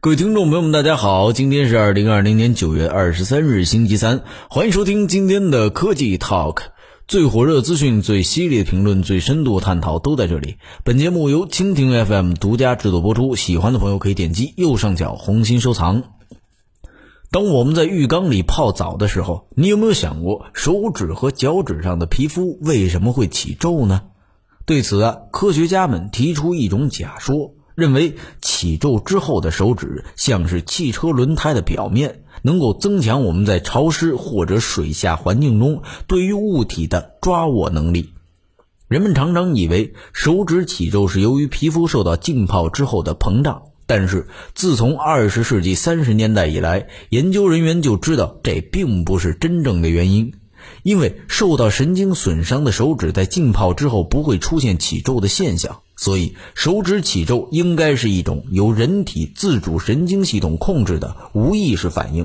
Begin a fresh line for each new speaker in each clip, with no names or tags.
各位听众朋友们，大家好，今天是二零二零年九月二十三日，星期三，欢迎收听今天的科技 Talk，最火热资讯、最犀利的评论、最深度探讨都在这里。本节目由蜻蜓 FM 独家制作播出，喜欢的朋友可以点击右上角红心收藏。当我们在浴缸里泡澡的时候，你有没有想过手指和脚趾上的皮肤为什么会起皱呢？对此啊，科学家们提出一种假说。认为起皱之后的手指像是汽车轮胎的表面，能够增强我们在潮湿或者水下环境中对于物体的抓握能力。人们常常以为手指起皱是由于皮肤受到浸泡之后的膨胀，但是自从二十世纪三十年代以来，研究人员就知道这并不是真正的原因。因为受到神经损伤的手指在浸泡之后不会出现起皱的现象，所以手指起皱应该是一种由人体自主神经系统控制的无意识反应。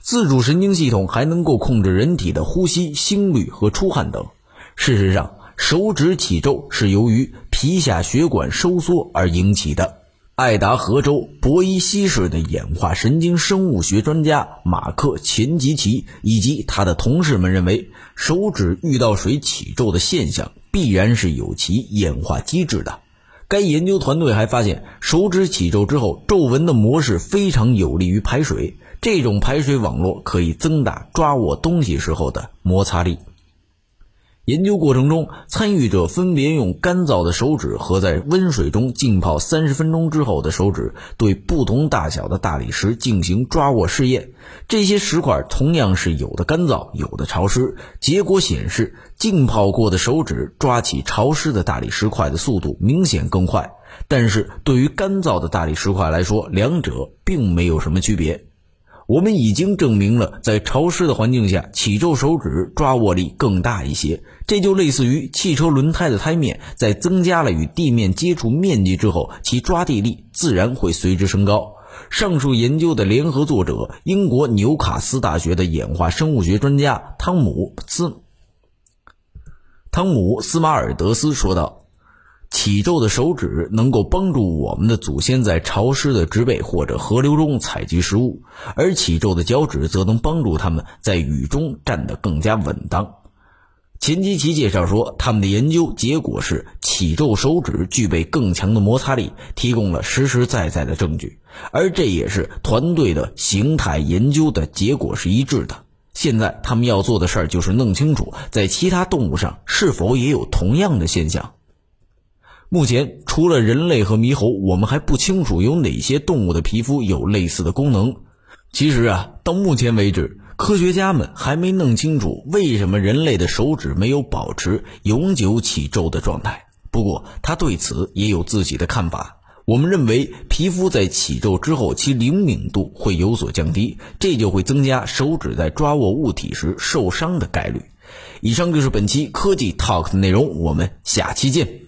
自主神经系统还能够控制人体的呼吸、心率和出汗等。事实上，手指起皱是由于皮下血管收缩而引起的。爱达荷州博伊西市的演化神经生物学专家马克·钱吉奇以及他的同事们认为，手指遇到水起皱的现象必然是有其演化机制的。该研究团队还发现，手指起皱之后，皱纹的模式非常有利于排水，这种排水网络可以增大抓握东西时候的摩擦力。研究过程中，参与者分别用干燥的手指和在温水中浸泡三十分钟之后的手指，对不同大小的大理石进行抓握试验。这些石块同样是有的干燥，有的潮湿。结果显示，浸泡过的手指抓起潮湿的大理石块的速度明显更快。但是对于干燥的大理石块来说，两者并没有什么区别。我们已经证明了，在潮湿的环境下，起皱手指抓握力更大一些。这就类似于汽车轮胎的胎面，在增加了与地面接触面积之后，其抓地力自然会随之升高。上述研究的联合作者，英国纽卡斯大学的演化生物学专家汤姆斯汤姆斯马尔德斯说道。起皱的手指能够帮助我们的祖先在潮湿的植被或者河流中采集食物，而起皱的脚趾则能帮助他们在雨中站得更加稳当。钱基奇介绍说，他们的研究结果是起皱手指具备更强的摩擦力，提供了实实在在的证据，而这也是团队的形态研究的结果是一致的。现在他们要做的事儿就是弄清楚，在其他动物上是否也有同样的现象。目前，除了人类和猕猴，我们还不清楚有哪些动物的皮肤有类似的功能。其实啊，到目前为止，科学家们还没弄清楚为什么人类的手指没有保持永久起皱的状态。不过，他对此也有自己的看法。我们认为，皮肤在起皱之后，其灵敏度会有所降低，这就会增加手指在抓握物体时受伤的概率。以上就是本期科技 Talk 的内容，我们下期见。